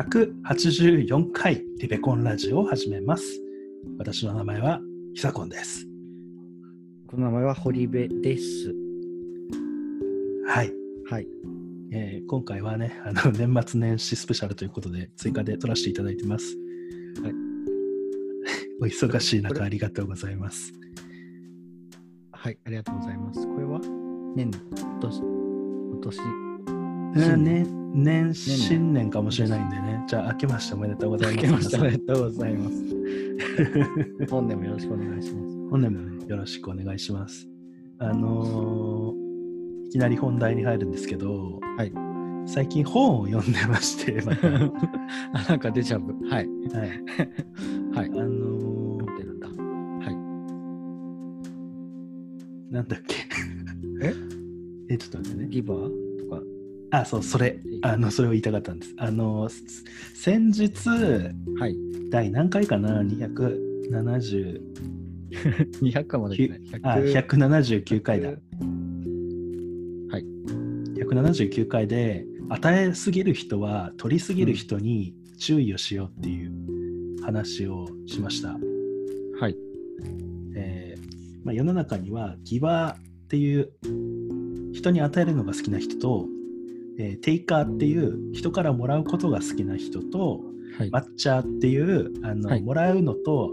184回リベコンラジオを始めます。私の名前はヒサコンです。この名前は堀部です。はい。はい。えー今回はね、あの年末年始スペシャルということで追加で撮らせていただいてます。はい。お忙しい中ありがとうございます。はい、ありがとうございます。これは年、今年、今年、うんね、年新年かもしれないんでね。じゃあ明けましておめでとうございます。明けましておめ皆でとうございます。本年もよろしくお願いします。本年もね、よろしくお願いします。あのーいきなり本題に入るんですけど、はい。最近本を読んでまして、ま あ、なんかデジャブ。はい。い。はい。あの。ーなんだっけ？え？え、ちょっと待ってね。ギバー？とか。あ、そう、それ、あの、それを言いたかったんです。あの、す先日、はい。第何回かな ?270、200回 までいってない。あ、179回だ。はい。179回で、与えすぎる人は取りすぎる人に注意をしようっていう話をしました。はい。えーまあ、世の中にはギバーっていう人に与えるのが好きな人と、えーテイカーっていう人からもらうことが好きな人と、はい。マッチャーっていうあの、はいもらうのと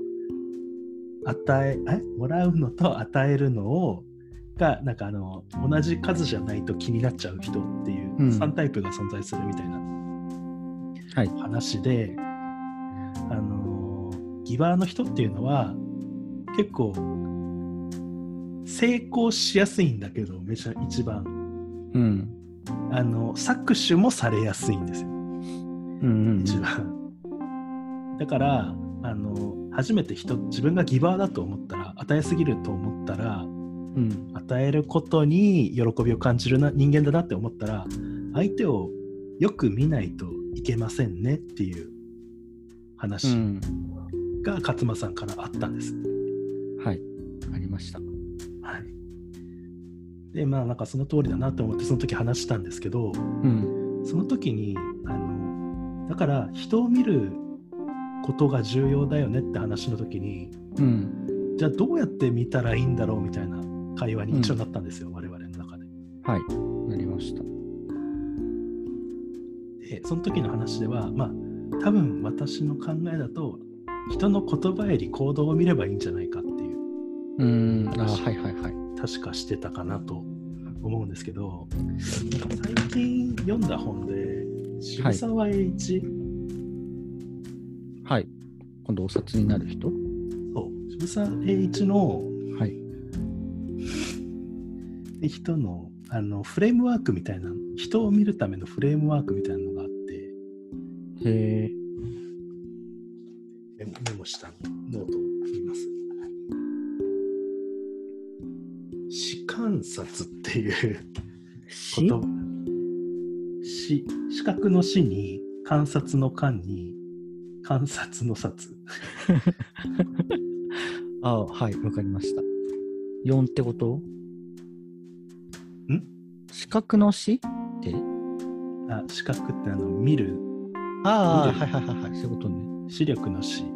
与ええ？もらうのと与えるのをがなんかあの同じ数じゃないと気になっちゃう人っていううん3タイプが存在するみたいなはい。話で、あのギバーの人っていうのは結構成功しやすいんだけどめちゃ一番うん。あの搾取もされやすいんですようんうん。一番。だからあの初めて人自分がギバーだと思ったら与えすぎると思ったらうん。与えることに喜びを感じるな人間だなって思ったら相手をよく見ないといけませんねっていうう話ん。が勝間さんからあったんです。はい。ありました。はい、でまあなんかその通りだなと思ってその時話したんですけどうん。その時にあのだから人を見ることが重要だよねって話の時にうん。じゃあどうやって見たらいいんだろうみたいな会話に一応なったんですよ、我々の中で。はい。なりました。でその時の話ではまあ多分私の考えだと人の言葉より行動を見ればいいんじゃないかっていううん。あ、はいはいはい。確かしてたかなと思うんですけど最近読んだ本で渋沢栄一、はい。今度お札になる人？そう渋沢栄一のはい。人のあのフレームワークみたいな人を見るためのフレームワークみたいなのがあってへえ。メモしたノートを見ます。視観察っていうし？言葉視視覚の視に観察の観に観察の察 あはい、わかりました。4ってこと？ん？視覚の視って？あ視覚ってあの見る。ああ、はいはいはいはい、そういうことね。視力の視は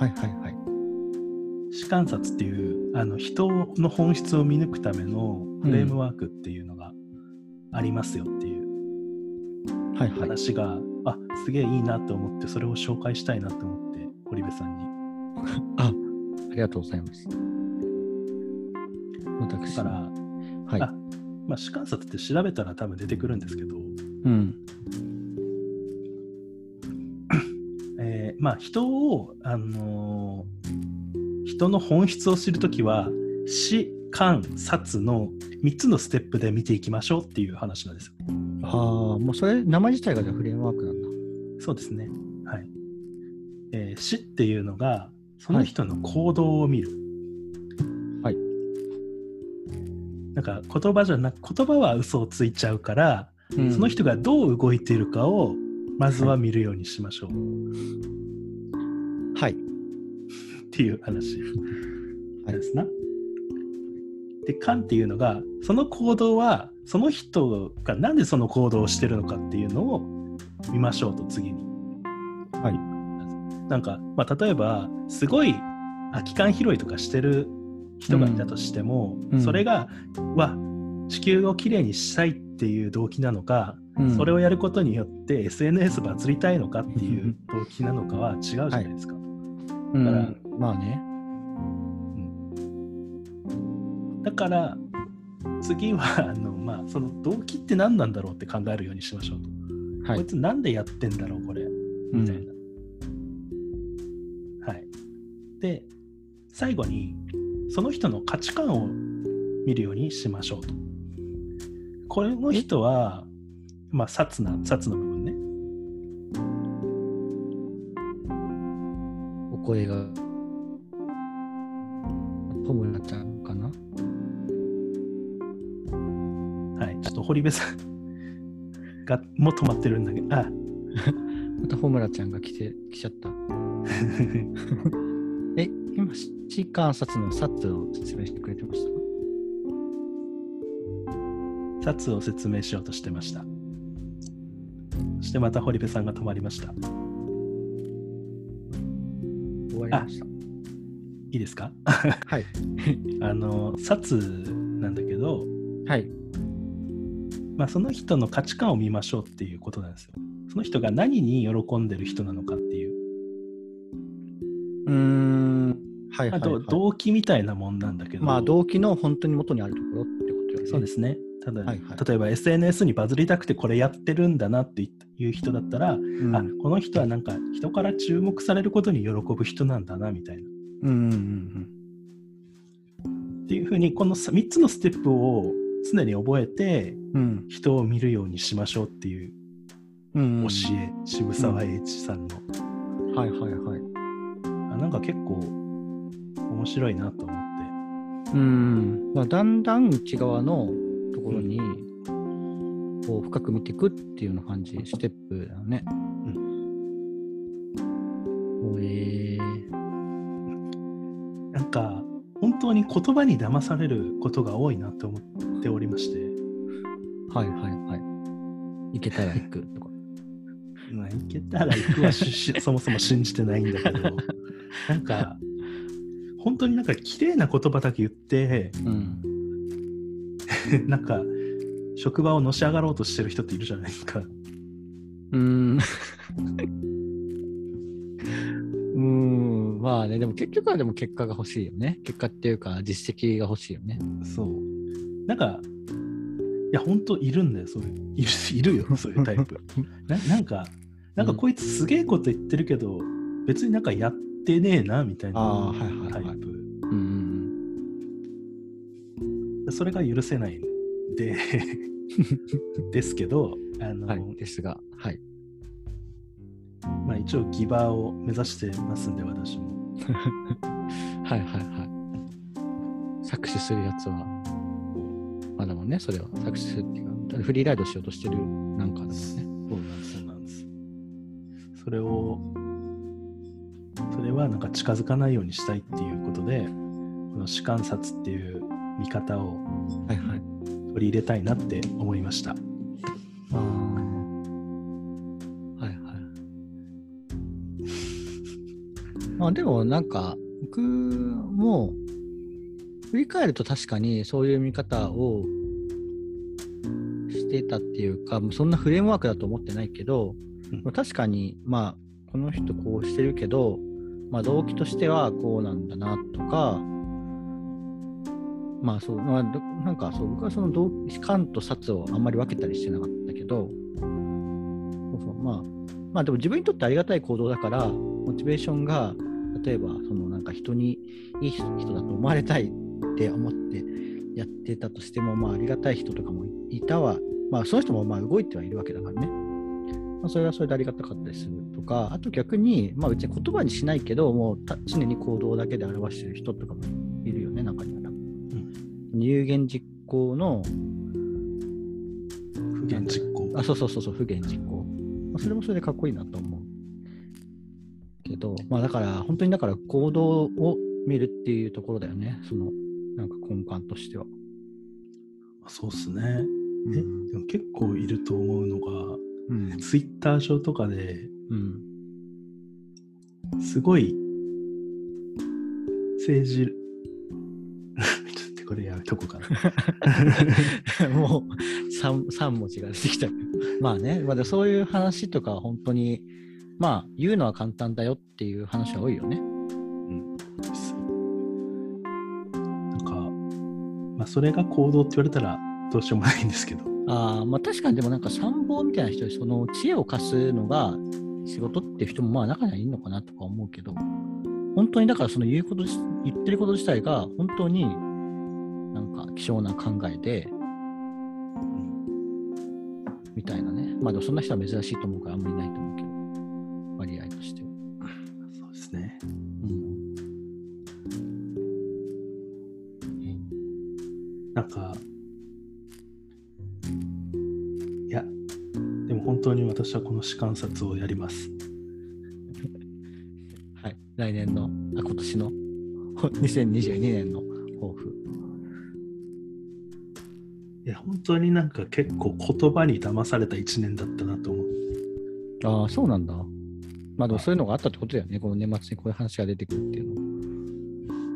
いはいはい。視観察っていうあの人の本質を見抜くためのフレームワークっていうのがありますよっていうはいはい。話が、あすげえいいなと思ってそれを紹介したいなと思って堀部さんに あ、ありがとうございます。だ私から、はい。あまあ、視観察って調べたら多分出てくるんですけど、うん。えーまあ、人を、あのー人の本質を知るときは視観察の3つのステップで見ていきましょうっていう話なんですよ。ああ、もうそれ、名前自体がじゃあフレームワークなんだ。そうですね。はい。えー視っていうのがその人の行動を見る。はい。なんか言葉じゃなく言葉は嘘をついちゃうから、うんその人がどう動いているかをまずは見るようにしましょうはい。っていう話はいですな。で、観っていうのが、その行動は、その人がなんでその行動をしてるのかっていうのを見ましょうと次に。はい。なんか、まあ、例えばすごい空き缶拾いとかしてる人がいたとしても、うんそれがわ地球をきれいにしたいっていう動機なのか、うんそれをやることによって SNS バズりたいのかっていう動機なのかは違うじゃないですか。うんだからまあね。だから次はあの、まあ、その動機って何なんだろうって考えるようにしましょうと。はいこい。つなんでやってんだろうこれうんみたいな。はい。で、最後に、その人の価値観を見るようにしましょうと。これの人は、まあ、札な、札の部分ね。お声が。堀部さんが、もう止まってるんだけど、あ、またホムラちゃんが来て、来ちゃった。え、今、シ観察の札を説明してくれてました？札を説明しようとしてました。そしてまた堀部さんが止まりました。終わりました。いいですか？はい。あの、札なんだけど、はい。まあ、その人の価値観を見ましょうっていうことなんですよ。その人が何に喜んでる人なのかっていう、うーん。はいはい、はい。動機みたいなもんなんだけど、まあ、動機の本当に元にあるところってことよね。そうですね。ただ、はいはい例えば SNS にバズりたくてこれやってるんだなっていう人だったら、うん。あこの人はなんか人から注目されることに喜ぶ人なんだなみたいな。うんうんうんっていうふうにこの3つのステップを常に覚えてうん。うん。人を見るようにしましょうっていううん、教え、渋沢栄一さんの、はいはいはい。あなんか結構面白いなと思って。うん。まあ、だんだん内側のところに、こう深く見ていくっていうような感じ、ステップだよね。おえー、なんか本当に言葉に騙されることが多いなって思っておりまして、はいはいはい。行けたら行くとか。まあ、いけたら行くはしし そもそも信じてないんだけど、なんか本当になんか綺麗な言葉だけ言って、うん。なんか職場をのし上がろうとしてる人っているじゃないですか。うーん。うーん。まあね、でも結局はでも結果が欲しいよね。結果っていうか実績が欲しいよね。そう。なんか、いや、本当いるんだよ、そういう。いるいるよ、そういうタイプ。ななんか、なんかこいつすげえこと言ってるけど、別になんかやってねえな、みたいなはいはいはいタイプ。それが許せないんで、ですけど、あの、うん。はい。ですが、はい。まあ一応ギバーを目指してますんで、私も。はいはいはい。作詞するやつは、まだもんね、それは。作詞するっていうか、フリーライドしようとしてるなんかだもんね。そうなんです、そうなんです。それを、それはなんか近づかないようにしたいっていうことで、この主観察っていう見方をはいはい。取り入れたいなって思いました。ああ。はいはい。ま あでもなんか、僕も、振り返ると確かにそういう見方をしてたっていうか、そんなフレームワークだと思ってないけど、うん。確かに、まあ、この人こうしてるけど、まあ動機としてはこうなんだなとか、まあそう、まあ、どなんかそう、僕はその動機、感と殺をあんまり分けたりしてなかったけど、そうそうまあ、まあでも自分にとってありがたい行動だから、モチベーションが、例えば、そのなんか人にいい人だと思われたいって思ってやってたとしても、まあありがたい人とかもいたわ、まあその人もまあ動いてはいるわけだからね。まあ、それはそれでありがたかったりするとか、あと逆に、まあ別に言葉にしないけど、もうた常に行動だけで表してる人とかもいるよね、中には。有言実行の、不言実行。あ、そうそうそうそう、不言実行。まあ、それもそれでかっこいいなと思う。けど、まあだから、本当にだから行動を見るっていうところだよね、その、なんか根幹としては。そうっすね。え、でも結構いると思うのが、うん。ツイッター上とかでうん。すごい政治 ちょっとこれやめとこうかな。もう 3, 3文字が出てきた。まあね、まあ、そういう話とかは本当に、まあ言うのは簡単だよっていう話は多いよね。それが行動って言われたらどうしようもないんですけど。ああ、まあ確かにでもなんか参謀みたいな人でその知恵を貸すのが仕事っていう人もまあ中にはいるのかなとか思うけど、本当にだからその言うことし、言ってること自体が本当になんか希少な考えで、みたいなね。まあでもそんな人は珍しいと思うからあんまりいないと思うけど、私はこの士観察をやります。はい。来年の、あ、今年の、2022年の抱負。いや、本当になんか結構言葉に騙された一年だったなと思う。ああ、そうなんだ。まあでもそういうのがあったってことだよね。この年末にこういう話が出てくるっていうのは。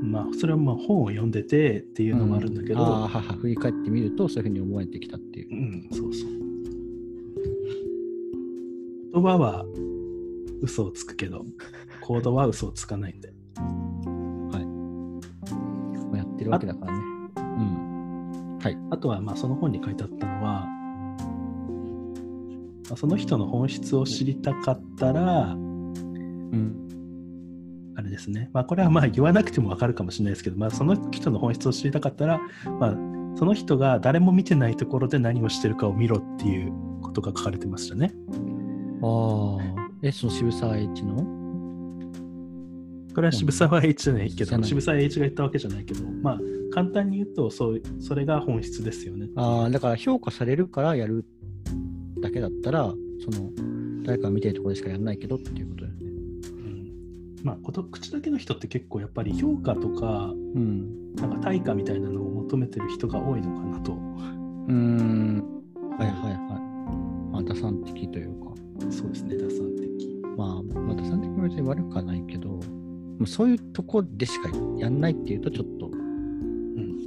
まあ、それはまあ本を読んでてっていうのもあるんだけど、うああ、はは、振り返ってみると、そういうふうに思えてきたっていうう。ん、そうそう。言葉は嘘をつくけど、行動は嘘をつかないんで。まあやってるわけだからね。うん。はい。あとはまあその本に書いてあったのは、まあその人の本質を知りたかったら、うん。あれですね、まあ、これはまあ言わなくても分かるかもしれないですけど、まあ、その人の本質を知りたかったら、まあ、その人が誰も見てないところで何をしてるかを見ろっていうことが書かれてましたね。ああ。え、その渋沢栄一の？これは渋沢栄一じゃないけど、渋沢栄一が言ったわけじゃないけど、まあ、簡単に言うとそう、それが本質ですよね。ああ、だから評価されるからやるだけだったら、その、誰かが見てるところでしかやらないけどっていうことだよね。うんまあ、こと口だけの人って結構やっぱり評価とか、うん。なんか対価みたいなのを求めてる人が多いのかなと。うーん。はいはいはい。まあ、打算的というか。そうですね、打算的。まあ、まあ、打算的も別に悪くはないけど、まあそういうとこでしかやんないっていうと、ちょっと、うん、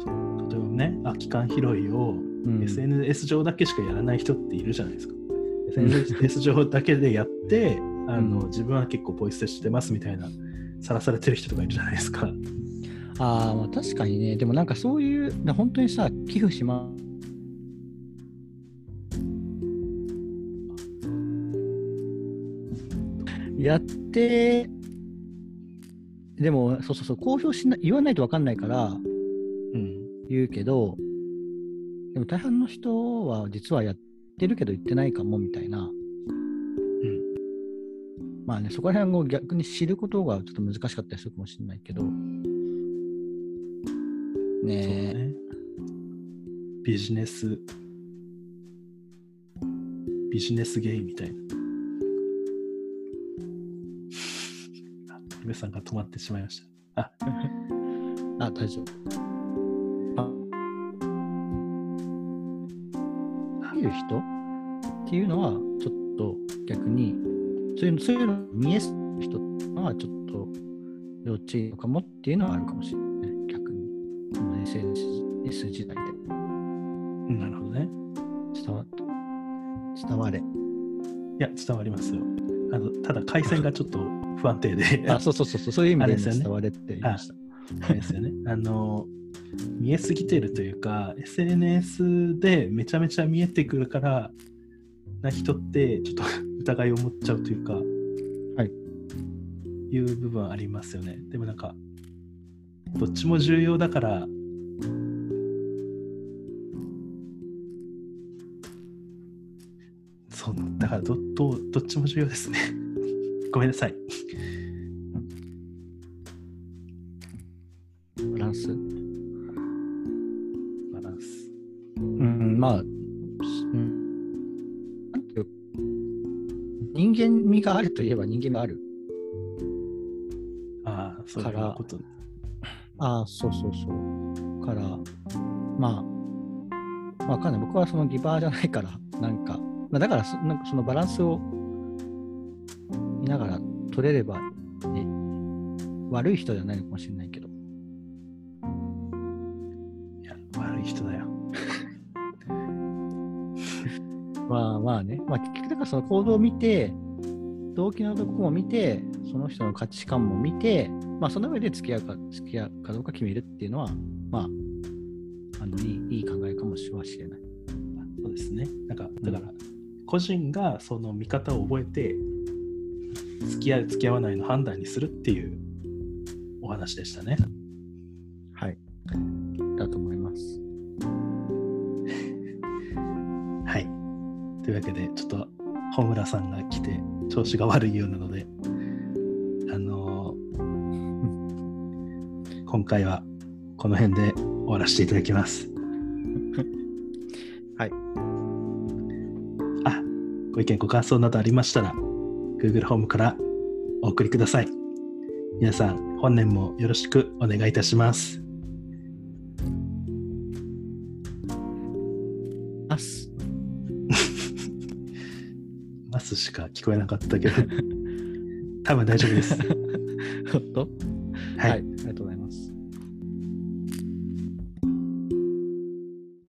そう例えばね、空き缶拾いをうん、SNS 上だけしかやらない人っているじゃないですか。SNS 上だけでやって、あの自分は結構ポイ捨てしてますみたいな、さらされてる人とかいるじゃないですか。ああ、まあ確かにね、でもなんかそういう、な本当にさ、寄付しま、やって、でも、そうそうそう、公表しな言わないと分かんないからうん。言うけど、でも大半の人は実はやってるけど言ってないかもみたいな、うん。まあね、そこら辺を逆に知ることがちょっと難しかったりするかもしれないけど、ねえ、ね。ビジネス、ビジネスゲイみたいな。あ、皆さんが止まってしまいました。あ、あ、大丈夫。あ、見る人？っていうのは、ちょっと逆に、そういうのそういうの見えす人はちょっと要注意かもっていうのはあるかもしれない、逆に。この SNS 時代でうんなるほどね。伝わ伝われ。いや、伝わりますよ。あのただ、回線がちょっと不安定で。あ、そうそうそうそう、そういう意味で伝われって言いました。あれですよね。あの、見えすぎてるというか、SNS でめちゃめちゃ見えてくるから、な人って、ちょっと 疑いを持っちゃうというか、はい。いう部分ありますよね。でもなんか、どっちも重要だから、だからどどどっちも重要ですね。ごめんなさい。バランス？バランス。うん、まあ、うん、なんていう人間味があるといえば人間味がある。ああ、そういうこと。ああ、そうそうそう。から、まあ、わかんない。僕はそのギバーじゃないから、なんか、まあ、だからそ、なんかそのバランスを見ながら取れれば、ね、悪い人ではないのかもしれないけど。いや、悪い人だよ。まあまあね、まあ結局だからその行動を見て、動機のとこも見て、その人の価値観も見て、まあその上で付き合うか、付き合うかどうか決めるっていうのは、まあ、あのいいいい考えかもしれない。そうですね。なんか、だから、個人がその見方を覚えて、付き合う、付き合わないの判断にするっていうお話でしたね。はい。だと思います。はい。というわけで、ちょっと、穂村さんが来て、調子が悪いようなので、あのー 今回はこの辺で終わらせていただきます。はい。あ、ご意見、ご感想などありましたら、Google ホームからお送りください。皆さん、本年もよろしくお願いいたします。ます。ますしか聞こえなかったけど、多分大丈夫です。本当？はい、はい。